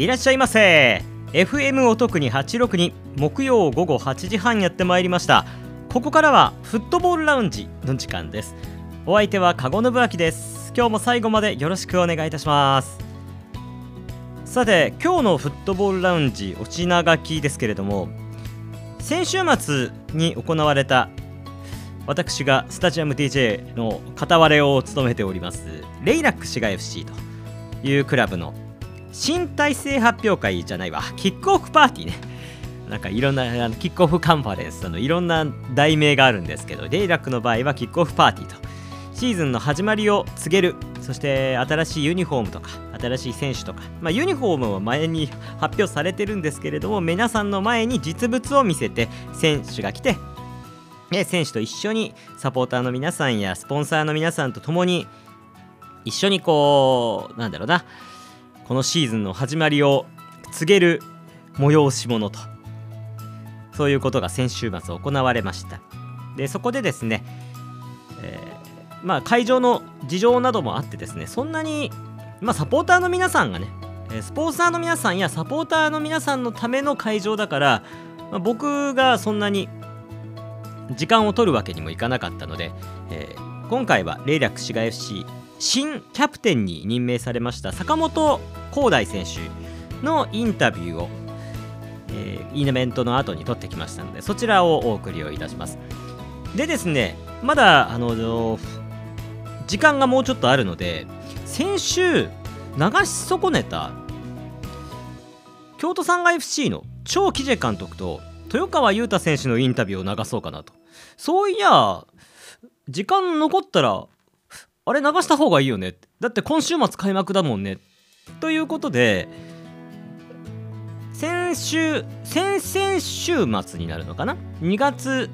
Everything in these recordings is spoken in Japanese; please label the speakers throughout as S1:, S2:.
S1: いらっしゃいませ。FM お得に862木曜午後8時半やってまいりました。ここからはフットボールラウンジの時間です。お相手は籠信明です。今日も最後までよろしくお願いいたします。さて今日のフットボールラウンジお品書きですけれども先週末に行われた私がスタジアム DJ の片割れを務めておりますレイラック滋賀 FC というクラブの新体制発表会じゃないわ。キックオフパーティーね。なんかいろんなあのキックオフカンファレンスのいろんな題名があるんですけどレイラックの場合はキックオフパーティーと。シーズンの始まりを告げる。そして新しいユニフォームとか新しい選手とか、まあ、ユニフォームは前に発表されてるんですけれども皆さんの前に実物を見せて選手が来てで選手と一緒にサポーターの皆さんやスポンサーの皆さんと共に一緒にこうなんだろうなこのシーズンの始まりを告げる催し物と。そういうことが先週末行われました。でそこでですね、えーまあ、会場の事情などもあってですねそんなに、まあ、サポーターの皆さんがねえスポンサーの皆さんやサポーターの皆さんのための会場だから、まあ僕がそんなに時間を取るわけにもいかなかったので、えー今回はレイラック滋賀 FC 新キャプテンに任命されました坂本光大選手のインタビューを、えーイベントの後に撮ってきましたのでそちらをお送りをいたします。でですねまだあの時間がもうちょっとあるので先週流し損ねた京都産が FC の超喜ジ監督と豊川雄太選手のインタビューを流そうかなと。そういや時間残ったらあれ流した方がいいよねだって今週末開幕だもんね。ということで先週先々週末になるのかな？2月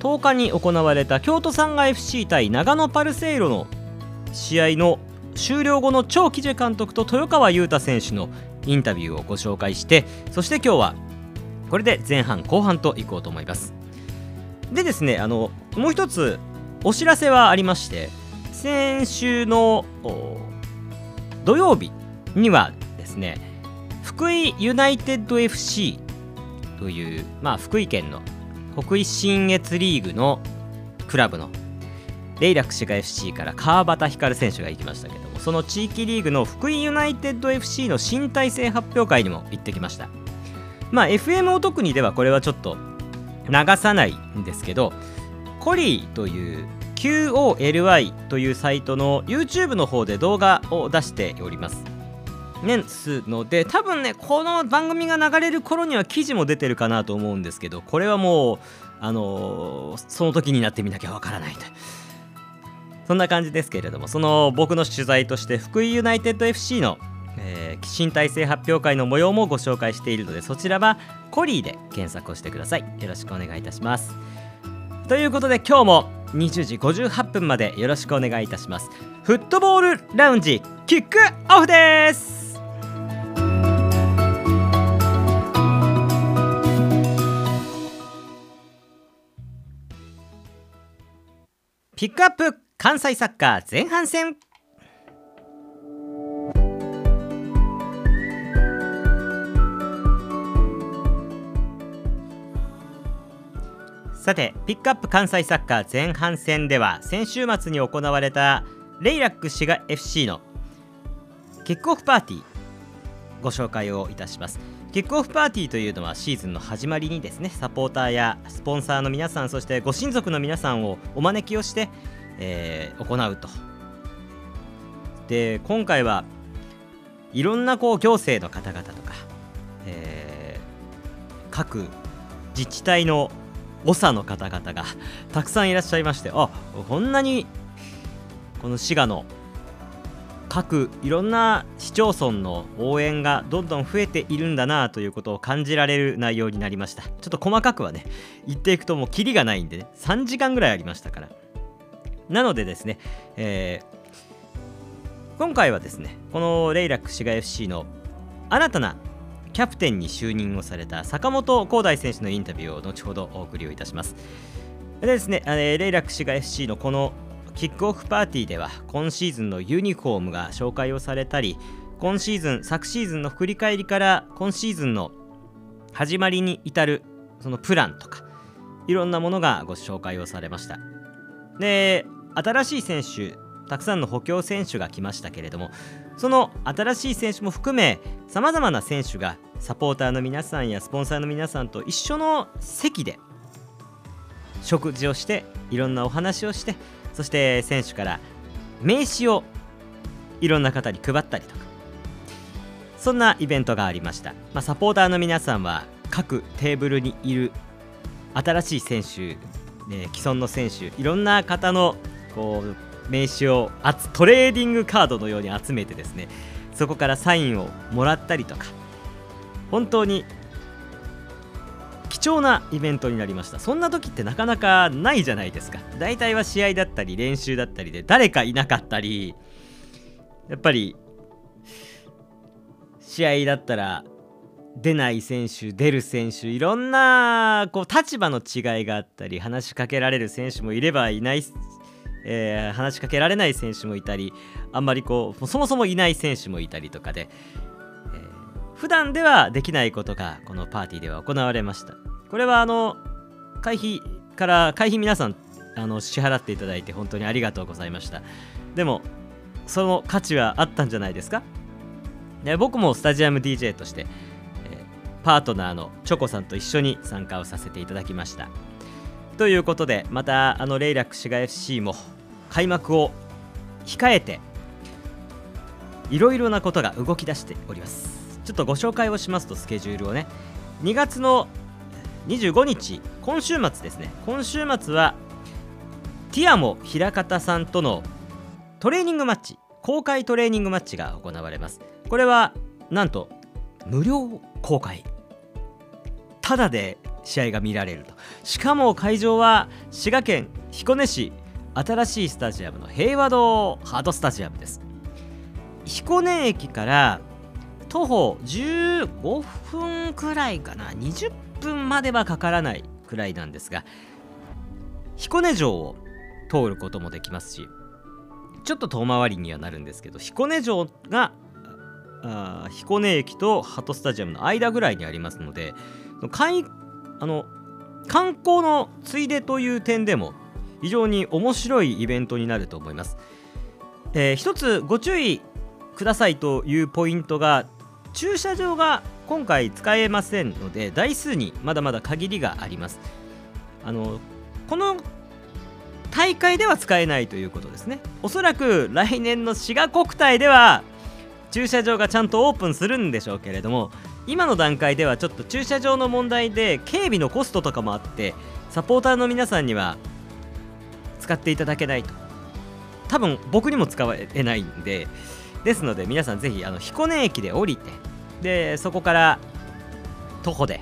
S1: 10日に行われた京都産が FC 対長野パルセイロの試合の終了後の超喜ジ監督と豊川雄太選手のインタビューをご紹介してそして今日はこれで前半後半といこうと思います。でですねあのもう一つお知らせはありまして先週の土曜日にはですね福井ユナイテッド FC という、まあ、福井県の北緯信越リーグのクラブのレイラック滋賀 FC から川端光選手が行きましたけどもその地域リーグの福井ユナイテッド FC の新体制発表会にも行ってきました。まあ FM お特にではこれはちょっと流さないんですけどコリーという QOLY というサイトの YouTube の方で動画を出しております。ですので多分ねこの番組が流れる頃には記事も出てるかなと思うんですけどこれはもうあのーその時になってみなきゃわからないとそんな感じですけれどもその僕の取材として福井ユナイテッド FC の、えー新体制発表会の模様もご紹介しているのでそちらはコリーで検索をしてください。よろしくお願いいたします。ということで今日も20時58分までよろしくお願いいたします。フットボールラウンジキックオフです。ピックアップ関西サッカー前半戦。さてピックアップ関西サッカー前半戦では先週末に行われたレイラック滋賀 FC のキックオフパーティーご紹介をいたします。キックオフパーティーというのはシーズンの始まりにですねサポーターやスポンサーの皆さんそしてご親族の皆さんをお招きをして、えー行うと。で今回はいろんなこう行政の方々とか、えー各自治体の長の方々がたくさんいらっしゃいましてあこんなにこの滋賀の各いろんな市町村の応援がどんどん増えているんだなということを感じられる内容になりました。ちょっと細かくはね言っていくともうキリがないんでね3時間ぐらいありましたから。なのでですね、えー今回はですねこのレイラック滋賀 FC の新たなキャプテンに就任をされた坂本光大選手のインタビューを後ほどお送りをいたします。でですね、えレイラック滋賀 FC のこのキックオフパーティーでは今シーズンのユニフォームが紹介をされたり今シーズン昨シーズンの振り返りから今シーズンの始まりに至るそのプランとかいろんなものがご紹介をされました。で新しい選手たくさんの補強選手が来ましたけれどもその新しい選手も含めさまざまな選手がサポーターの皆さんやスポンサーの皆さんと一緒の席で食事をしていろんなお話をしてそして選手から名刺をいろんな方に配ったりとかそんなイベントがありました、まあ、サポーターの皆さんは各テーブルにいる新しい選手、ね、既存の選手いろんな方のこう名刺をトレーディングカードのように集めてですねそこからサインをもらったりとか本当に貴重なイベントになりました。そんな時ってなかなかないじゃないですか。大体は試合だったり練習だったりで誰かいなかったりやっぱり試合だったら出ない選手出る選手いろんなこう立場の違いがあったり話しかけられる選手もいればいない、えー、話しかけられない選手もいたりあんまりこうそもそもいない選手もいたりとかで、えー、普段ではできないことがこのパーティーでは行われました。これはあの会費から会費皆さんあの支払っていただいて本当にありがとうございました。でもその価値はあったんじゃないですか？で僕もスタジアム DJ として、え、パートナーのチョコさんと一緒に参加をさせていただきました。ということでまたあのレイラック滋賀 FC も開幕を控えていろいろなことが動き出しております。ちょっとご紹介をしますとスケジュールをね。2月の25日今週末ですね。今週末はティアモ平方さんとのトレーニングマッチ公開トレーニングマッチが行われます。これはなんと無料公開。ただで試合が見られると。しかも会場は滋賀県彦根市新しいスタジアムの平和堂ハードスタジアムです。彦根駅から徒歩15分くらいかな20分まではかからないくらいなんですが彦根城を通ることもできますしちょっと遠回りにはなるんですけど彦根城があ彦根駅とハトスタジアムの間ぐらいにありますのであの観光のついでという点でも非常に面白いイベントになると思います、えー、一つご注意くださいというポイントが駐車場が今回使えませんので台数にまだまだ限りがあります。あのこの大会では使えないということですね。おそらく来年の滋賀国体では駐車場がちゃんとオープンするんでしょうけれども今の段階ではちょっと駐車場の問題で警備のコストとかもあってサポーターの皆さんには使っていただけないと多分僕にも使えないんでですので皆さんぜひあの彦根駅で降りてでそこから徒歩で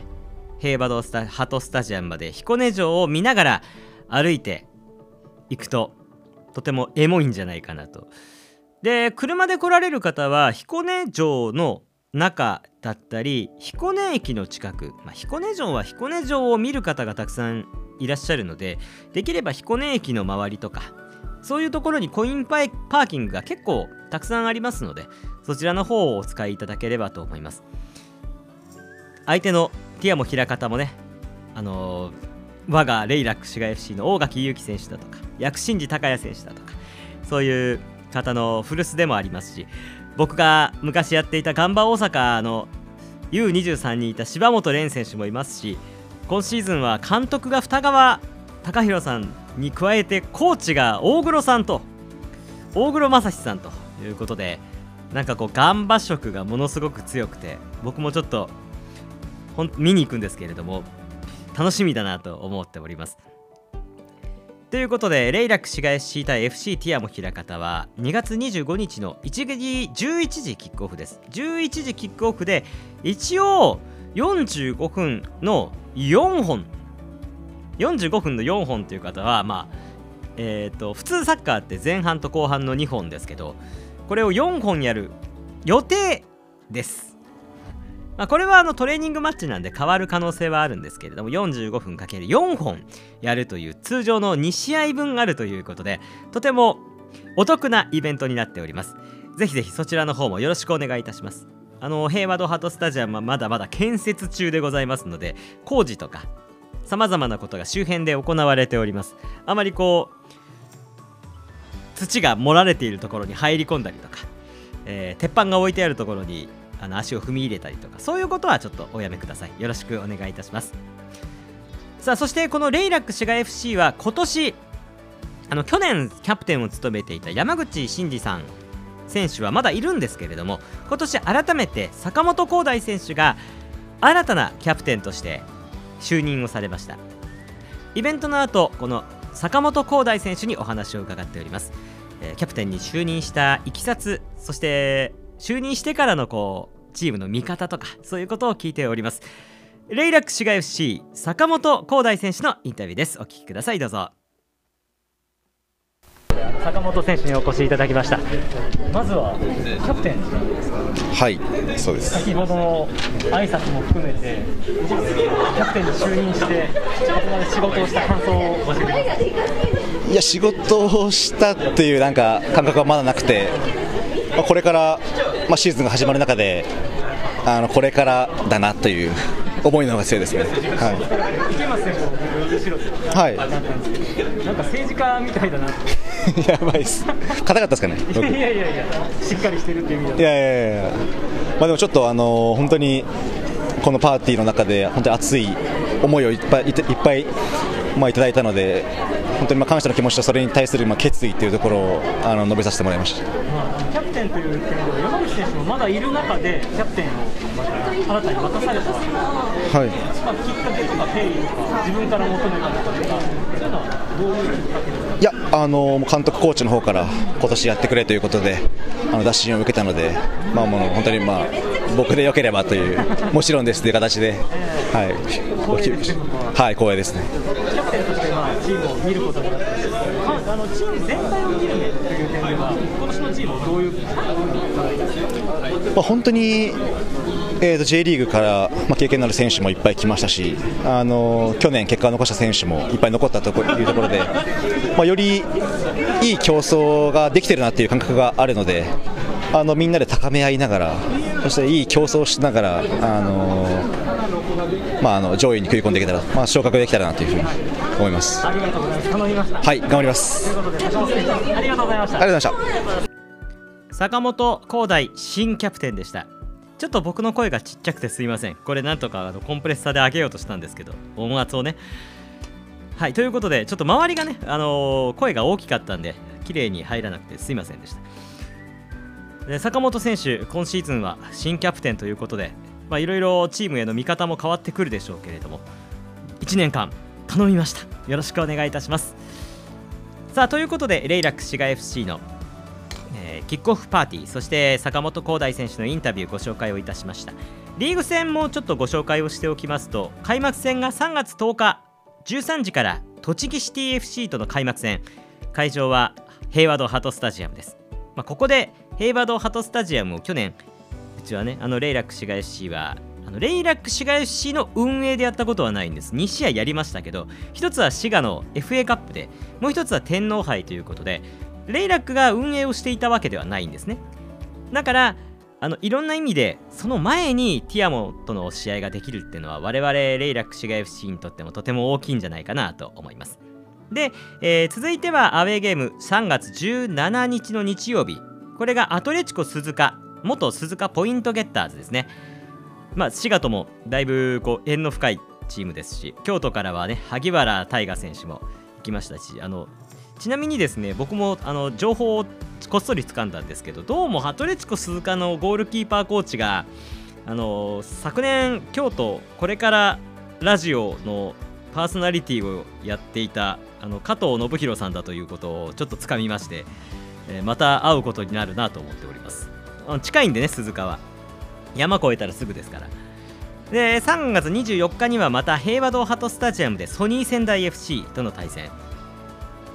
S1: 平和堂スタハトスタジアムまで彦根城を見ながら歩いて行くととてもエモいんじゃないかなと。で車で来られる方は彦根城の中だったり彦根駅の近く、まあ、彦根城は彦根城を見る方がたくさんいらっしゃるのでできれば彦根駅の周りとかそういうところにコインパーキングが結構たくさんありますのでそちらの方をお使いいただければと思います。相手のティアも平方もねあのー我がレイラック滋賀 FC の大垣優輝選手だとか薬師寺孝也選手だとかそういう方の古巣でもありますし僕が昔やっていたガンバ大阪の U23 にいた柴本蓮選手もいますし今シーズンは監督が二川貴弘さんに加えてコーチが大黒さんと大黒正史さんということでなんかこうガンバ色がものすごく強くて僕もちょっと見に行くんですけれども楽しみだなと思っております。ということでレイラック市街 FC 対 FC ティアモ平方は2月25日の1時11時キックオフです。11時キックオフで一応45分の4本。45分の4本という方はまあえっ、ー、と普通サッカーって前半と後半の2本ですけどこれを4本やる予定です。まあ、これはあのトレーニングマッチなんで変わる可能性はあるんですけれども45分かける4本やるという通常の2試合分あるということでとてもお得なイベントになっております。ぜひぜひそちらの方もよろしくお願いいたします。あの平和ドハートスタジアムはまだまだ建設中でございますので工事とかさまざまなことが周辺で行われております。あまりこう土が盛られているところに入り込んだりとか、えー、鉄板が置いてあるところにあの足を踏み入れたりとかそういうことはちょっとおやめください。よろしくお願いいたします。さあそしてこのレイラック滋賀 FC は今年あの去年キャプテンを務めていた山口真嗣さん選手はまだいるんですけれども今年改めて坂本光大選手が新たなキャプテンとして就任をされました。イベントの後この坂本光大選手にお話を伺っております、えー、キャプテンに就任したいきさつそして就任してからのこうチームの見方とかそういうことを聞いております。レイラック滋賀 FC 坂本光大選手のインタビューです。お聞きくださいどうぞ。坂本選手にお越しいただきました。まずはキャプテン
S2: はいそうです。
S1: 先ほどの挨拶も含めてキャプテンに就任してここまで仕事をした感想を教えてください。
S2: いや仕事をしたっていうなんか感覚はまだなくて、まあ、これから、まあ、シーズンが始まる中であのこれからだなという思いの方が強いですね。はい。はい。
S1: なんか政治家みたいだな。
S2: やばいです。硬かったですかね。
S1: いやいやいやしっかりしてるっていう意味
S2: で。いやいやいや。まあでもちょっとあの本当にこのパーティーの中で本当に熱い思いをいっぱいいっぱいまあいただいたので。本当にまあ感謝の気持ちとそれに対するまあ決意というところをあの述べさせてもらいました、ま
S1: あ、キャプテンという点では山口選手もまだいる中でキャプテンを新たに任されたわけです、はい。まあ、きっかけとか経緯とか自分から求めたとかそういうのはどういうきっかけで？すか
S2: いやあの監督コーチの方から今年やってくれということであの打診を受けたので、まあ、もう本当に、まあ、僕でよければというもちろんですという形で、はい、はい、光栄ですね。
S1: キャプテンとしてまあチームを見ることになって、あのチーム全体を見るという点では今年のチームをどういう
S2: まあ本当にえー、と J リーグから、まあ、経験のある選手もいっぱい来ましたし、あの去年、結果を残した選手もいっぱい残ったというところで、まあ、よりいい競争ができてるなという感覚があるので、あのみんなで高め合いながら、そしていい競争をしながら、あのまあ、あの上位に食い込んでいけたら、まあ、昇格できたらなというふうに思います。
S1: ありがとうございます。頼みました。
S2: はい、頑張ります。
S1: ありがとうございました。
S2: ありがとうございました。
S1: 坂本光大新キャプテンでしたちょっと僕の声がちっちゃくてすいません。これなんとかあのコンプレッサーで上げようとしたんですけど。音圧をね。はいということでちょっと周りがね、あのー、声が大きかったんで綺麗に入らなくてすいませんでした。で坂本選手今シーズンは新キャプテンということでいろいろチームへの見方も変わってくるでしょうけれども1年間頼みました。よろしくお願いいたします。さあということでレイラック滋賀 FC のキックオフパーティーそして坂本光大選手のインタビューご紹介をいたしました。リーグ戦もちょっとご紹介をしておきますと開幕戦が3月10日13時から栃木シティ FC との開幕戦。会場は平和堂ハトスタジアムです、まあ、ここで平和堂ハトスタジアムを去年うちはねあのレイラック滋賀 FC はあのレイラック滋賀 FC の運営でやったことはないんです。2試合やりましたけど1つは滋賀の FA カップでもう1つは天皇杯ということでレイラックが運営をしていたわけではないんですね。だからあのいろんな意味でその前にティアモとの試合ができるっていうのは我々レイラック滋賀 FC にとってもとても大きいんじゃないかなと思います。で、えー、続いてはアウェーゲーム3月17日の日曜日これがアトレチコ鈴鹿元鈴鹿ポイントゲッターズですね。まあ滋賀ともだいぶこう縁の深いチームですし京都からはね萩原大河選手も行きましたしあのちなみにですね僕もあの情報をこっそり掴んだんですけどどうもハトレチコ鈴鹿のゴールキーパーコーチがあの昨年京都これからラジオのパーソナリティをやっていたあの加藤信弘さんだということをちょっとつかみまして、えー、また会うことになるなと思っております。近いんでね鈴鹿は。山越えたらすぐですから。で3月24日にはまた平和堂ハトスタジアムでソニー仙台 FC との対戦。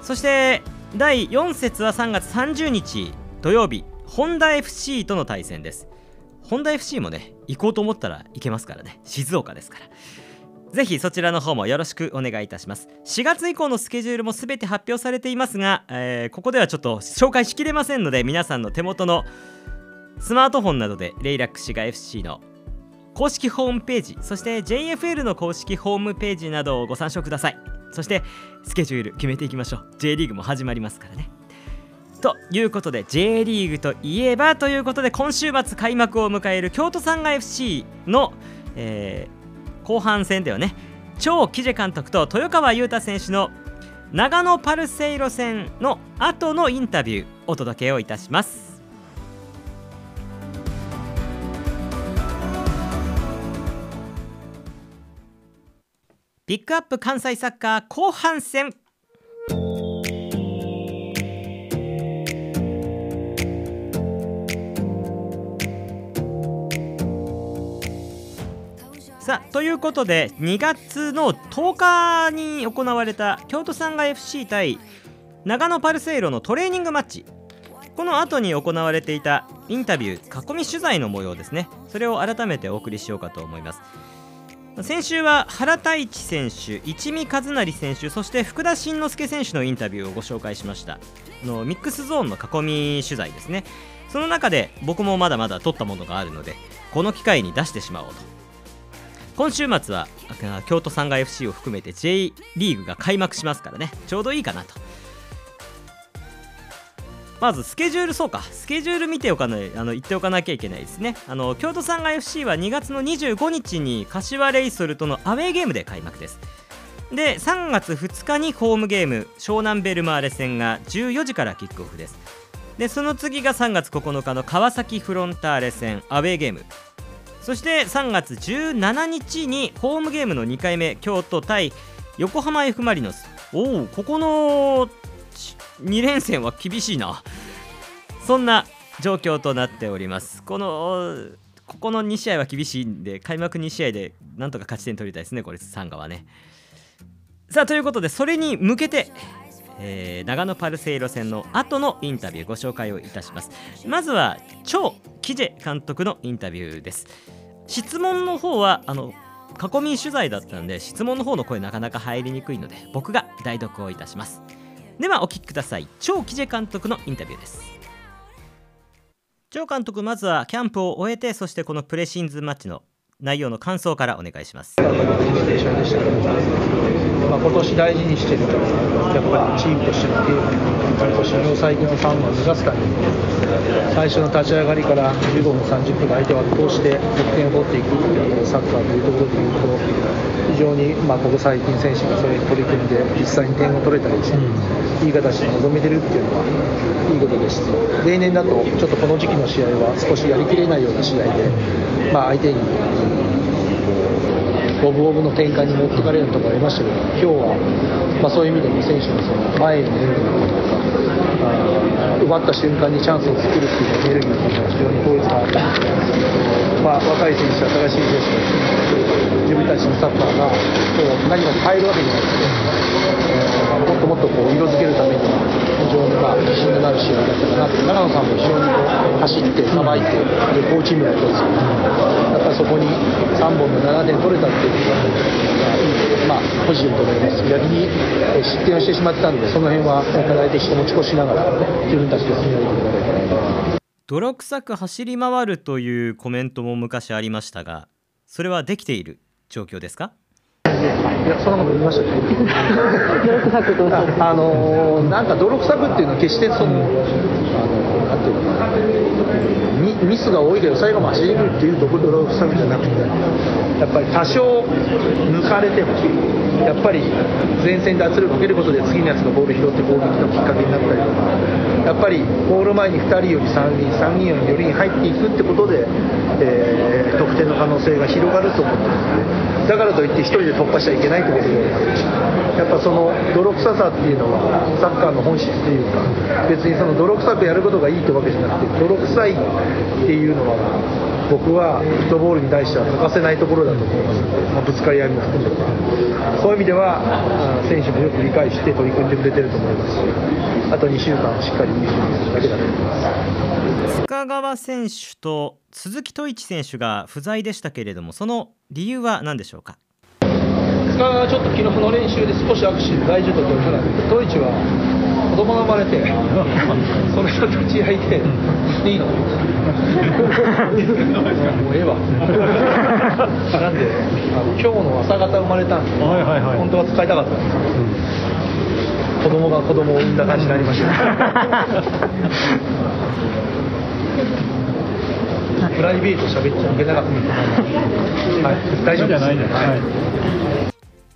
S1: そして第4節は3月30日土曜日ホンダ FC との対戦です。ホンダ FC もね行こうと思ったら行けますからね。静岡ですから。ぜひそちらの方もよろしくお願いいたします。4月以降のスケジュールもすべて発表されていますが、えーここではちょっと紹介しきれませんので皆さんの手元のスマートフォンなどでレイラックシガ FC の公式ホームページそして JFL の公式ホームページなどをご参照ください。そしてスケジュール決めていきましょう。J リーグも始まりますからね。ということで J リーグといえばということで今週末開幕を迎える京都サンガ FC の、えー後半戦ではね。超キジ監督と豊川雄太選手の長野パルセイロ戦の後のインタビューお届けをいたします。ピックアップ関西サッカー後半戦。さあということで2月の10日に行われた京都サンガ FC 対長野パルセイロのトレーニングマッチ。この後に行われていたインタビュー囲み取材の模様ですね。それを改めてお送りしようかと思います。先週は原太一選手一見和成選手そして福田慎之介選手のインタビューをご紹介しました。のミックスゾーンの囲み取材ですね。その中で僕もまだまだ撮ったものがあるのでこの機会に出してしまおうと。今週末は京都サンガ FC を含めて J リーグが開幕しますからね。ちょうどいいかなと。まずスケジュールそうか。スケジュール見ておかないあの言っておかなきゃいけないですね。あの京都サンガ FC は2月の25日に柏レイソルとのアウェーゲームで開幕です。で3月2日にホームゲーム湘南ベルマーレ戦が14時からキックオフです。でその次が3月9日の川崎フロンターレ戦アウェーゲーム。そして3月17日にホームゲームの2回目京都対横浜 F・ マリノス。おおここの2連戦は厳しいな。そんな状況となっております。このここの2試合は厳しいんで開幕2試合でなんとか勝ち点取りたいですねこれサンガはね。さあということでそれに向けてえー長野パルセイロ戦の後のインタビューご紹介をいたします。まずは超キジェ監督のインタビューです。質問の方はあの囲み取材だったんで質問の方の声なかなか入りにくいので僕が代読をいたします。ではお聞きください。超キジェ監督のインタビューです。超監督まずはキャンプを終えてそしてこのプレシンズマッチの内容の感想からお願いします、
S3: まあ、今年大事にしてるやっぱりチームとしてのゲーム最強の3番をすために最初の立ち上がりから15分30分相手を圧倒して得点を取っていくっていうサッカーというところでいうと非常に、まあ、ここ最近選手がそれに取り組んで実際に点を取れたりして、いい形で臨めてるっていうのはいいことです。し例年だとちょっとこの時期の試合は少しやりきれないような試合で、まあ、相手に五分五分の展開に持ってかれるところありましたけど、今日は、まあ、そういう意味でも選手のその前に出るとか、あー奪った瞬間にチャンスを作るっていうエネルギーのことが非常に効率があったので、まあ、若い選手、新しい選手、自分たちのサッカーが何か変えるわけじゃなくて、えーもっともっとこう色づけるためには、非常にま自信のある試合だったかなって、長野さんも非常にこう走って、さばいて、で好チームだったんです。けど、やっぱりそこに3本の7点取れたっていう。のは、まあ、ポジティブと思います。逆にえー失点をしてしまったんで、その辺は課題的に持ち越しながら、自分たちで進めていけたらいいかなと。
S1: 泥臭く走り回るというコメントも昔ありましたがそれはできている状況ですか？
S3: いや、そんなこと言いましたね。泥臭くああのーなんか泥臭くっていうのは決してその、あのなんていうのかな、ミミスが多いけど最後も走れるっていう泥臭くじゃなくて、やっぱり多少抜かれても、やっぱり前線で圧力をかけることで次のやつがボール拾って攻撃のきっかけになったりとか、やっぱりゴール前に2人より3人、3人より4人入っていくってことで、えー得点の可能性が広がると思ってるんで、だからといって1人で突破しちゃいけないってことで、やっぱその泥臭さっていうのは、サッカーの本質っていうか、別にその泥臭くやることがいいってわけじゃなくて、泥臭いっていうのは、僕はフットボールに対しては欠かせないところだと思います。ので、まあ、ぶつかり合いも含めて、そういう意味では、あ選手もよく理解して取り組んでくれてると思いますし、あと2週間しっかり見てるだけだと思います。
S1: 塚川選手と鈴木斗一選手が不在でしたけれどもその理由は何でしょうか？
S3: いがちょっと昨日の練習で少し握手大事と取りたんですけどドイツは子供が生まれて それの立ち会いで「いいの? 」もうええわなんであの今日の朝方生まれたんで、
S4: はいはいはい
S3: 本当は使いたかったんですけど、子供が子供を産んだ感じになりました プライベート喋っちゃいけなかったはい、大丈夫です。
S4: ないです。はい。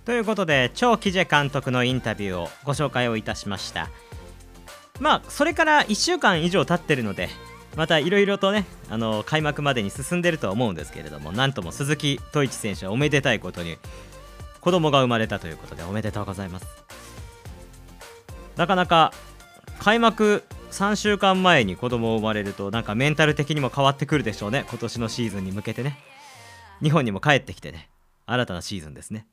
S1: ということで超キジェ監督のインタビューをご紹介をいたしましたまあそれから1週間以上経ってるのでまたいろいろとねあの開幕までに進んでるとは思うんですけれどもなんとも鈴木統一選手はおめでたいことに子供が生まれたということでおめでとうございます。なかなか開幕3週間前に子供を生まれるとなんかメンタル的にも変わってくるでしょうね今年のシーズンに向けてね。日本にも帰ってきてね新たなシーズンですね。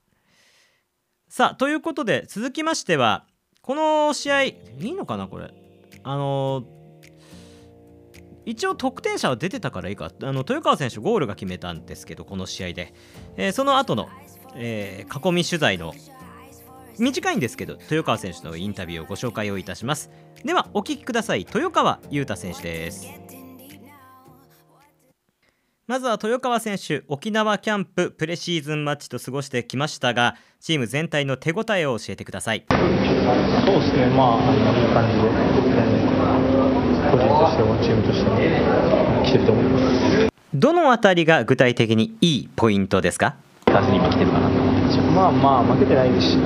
S1: さあということで続きましてはこの試合いいのかなこれ。あの一応得点者は出てたからいいか。あの豊川選手ゴールが決めたんですけどこの試合で、えーその後の、えー囲み取材の短いんですけど豊川選手のインタビューをご紹介をいたします。ではお聞きください。豊川優太選手です。まずは豊川選手沖縄キャンププレシーズンマッチと過ごしてきましたがチーム全体の手応えを教えてください。
S4: そうですね、まあ、いい感じで、えー個人としてもチームとしても来てると思います。
S1: どのあたりが具体的にいいポイントですか？
S4: 感じに今来てるかなと思ってまあまあ負けてないですし、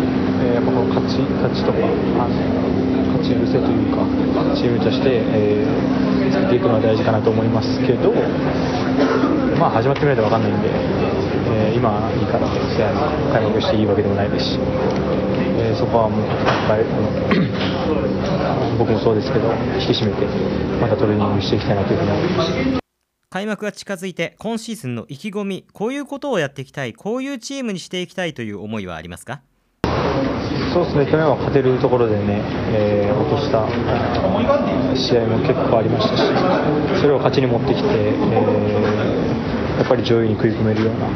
S4: えーやっぱこの勝ち勝ちとかあの勝ち癖というかチームとして、えー作っていくのは大事かなと思いますけどまあ始まってみないと分かんないんで、えー今いいから試合開幕していいわけでもないですし、えーそこはもういっぱい 僕もそうですけど引き締めてまたトレーニングしていきたいなというふうに思います。
S1: 開幕が近づいて今シーズンの意気込みこういうことをやっていきたいこういうチームにしていきたいという思いはありますか？
S4: そうですね、去年は勝てるところでね、えー落とした試合も結構ありましたし、それを勝ちに持ってきて、えーやっぱり上位に食い込めるような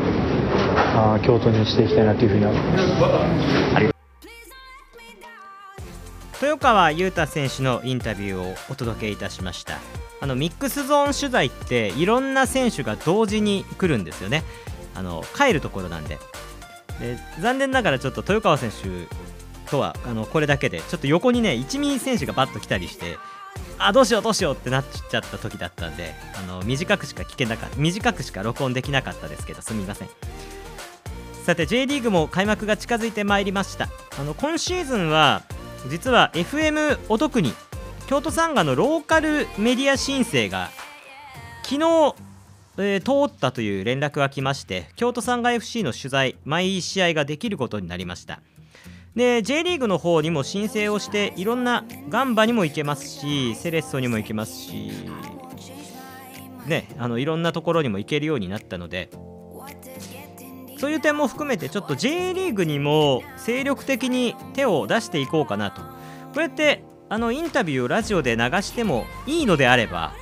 S4: あ京都にしていきたいなというふうに思います。
S1: 豊川優太選手のインタビューをお届けいたしました。あのミックスゾーン取材っていろんな選手が同時に来るんですよね。あの帰るところなんで。で残念ながらちょっと豊川選手とはあのこれだけでちょっと横にね一味選手がバッと来たりしてあどうしようどうしようってなっちゃった時だったんであの短くしか聞けなかった短くしか録音できなかったですけどすみません。さて J リーグも開幕が近づいてまいりました。あの今シーズンは実は FM お得に京都サンガのローカルメディア申請が昨日、えー通ったという連絡が来まして京都サンガ FC の取材毎試合ができることになりました。で J リーグの方にも申請をしていろんなガンバにも行けますしセレッソにも行けますしねあのいろんなところにも行けるようになったので。そういう点も含めてちょっと J リーグにも精力的に手を出していこうかなと。こうやってあのインタビューをラジオで流してもいいのであれば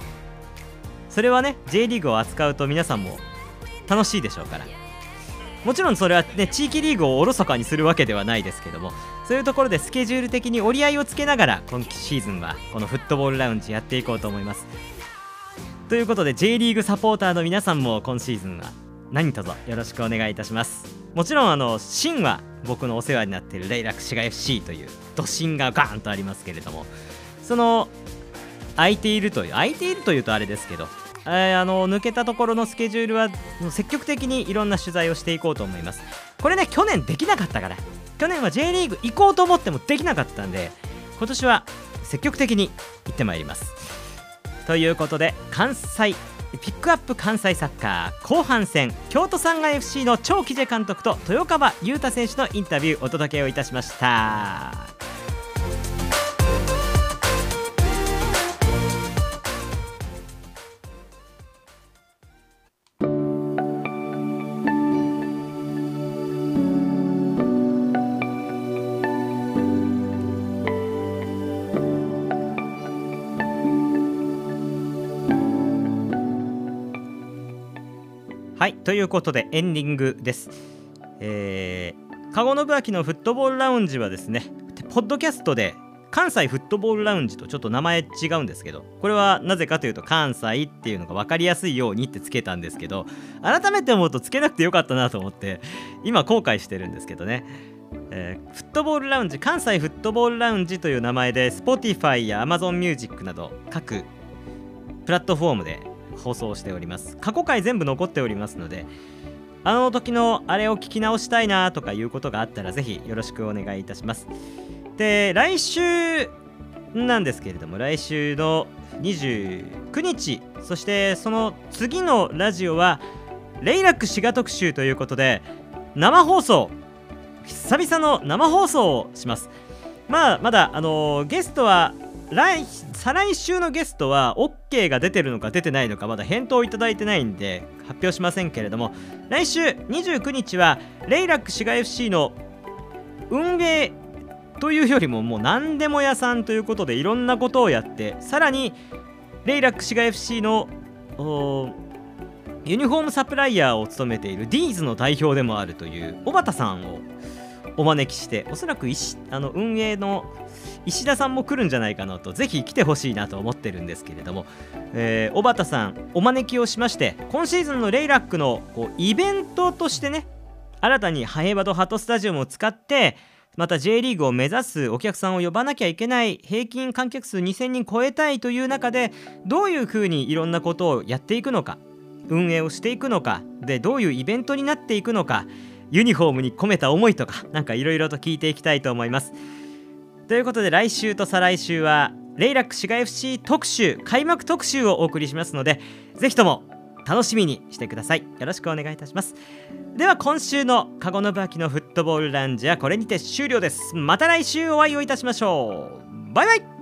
S1: それはね J リーグを扱うと皆さんも楽しいでしょうから。もちろんそれはね地域リーグをおろそかにするわけではないですけどもそういうところでスケジュール的に折り合いをつけながら今シーズンはこのフットボールラウンジやっていこうと思います。ということで J リーグサポーターの皆さんも今シーズンは何卒よろしくお願いいたします。もちろんあのシンは僕のお世話になっているレイラクシガ FC というドシンがガーンとありますけれどもその空いているという空いているというとあれですけどえーあの抜けたところのスケジュールは積極的にいろんな取材をしていこうと思います。これね去年できなかったから。去年は J リーグ行こうと思ってもできなかったんで今年は積極的に行ってまいります。ということで関西ピックアップ関西サッカー後半戦京都サンガ FC の超記者監督と豊川優太選手のインタビューお届けをいたしました。はいということでエンディングです、えー籠信明のフットボールラウンジはですねポッドキャストで関西フットボールラウンジとちょっと名前違うんですけどこれはなぜかというと関西っていうのが分かりやすいようにってつけたんですけど改めて思うとつけなくてよかったなと思って今後悔してるんですけどね、えー、フットボールラウンジ関西フットボールラウンジという名前で Spotify や AmazonMusic など各プラットフォームで放送しております。過去回全部残っておりますのであの時のあれを聞き直したいなとかいうことがあったらぜひよろしくお願いいたします。で来週なんですけれども来週の29日そしてその次のラジオはレイラック滋賀特集ということで生放送久々の生放送をします。まあまだあのー、ゲストは来再来週のゲストは OK が出てるのか出てないのかまだ返答いただいてないんで発表しませんけれども来週29日はレイラック滋賀 FC の運営というよりももう何でも屋さんということでいろんなことをやってさらにレイラック滋賀 FC のユニフォームサプライヤーを務めているディーズの代表でもあるという小畑さんをお招きしておそらくあの運営の石田さんも来るんじゃないかなとぜひ来てほしいなと思ってるんですけれども、えー、小畑さんお招きをしまして今シーズンのレイラックのこうイベントとしてね新たにハエバドハトスタジアムを使ってまた J リーグを目指すお客さんを呼ばなきゃいけない平均観客数2000人超えたいという中でどういうふうにいろんなことをやっていくのか運営をしていくのかでどういうイベントになっていくのかユニフォームに込めた思いとか何かいろいろと聞いていきたいと思います。ということで来週と再来週はレイラック滋賀 FC 特集開幕特集をお送りしますのでぜひとも楽しみにしてください。よろしくお願いいたします。では今週のカゴノバキのフットボールランジはこれにて終了です。また来週お会いをいたしましょう。バイバイ。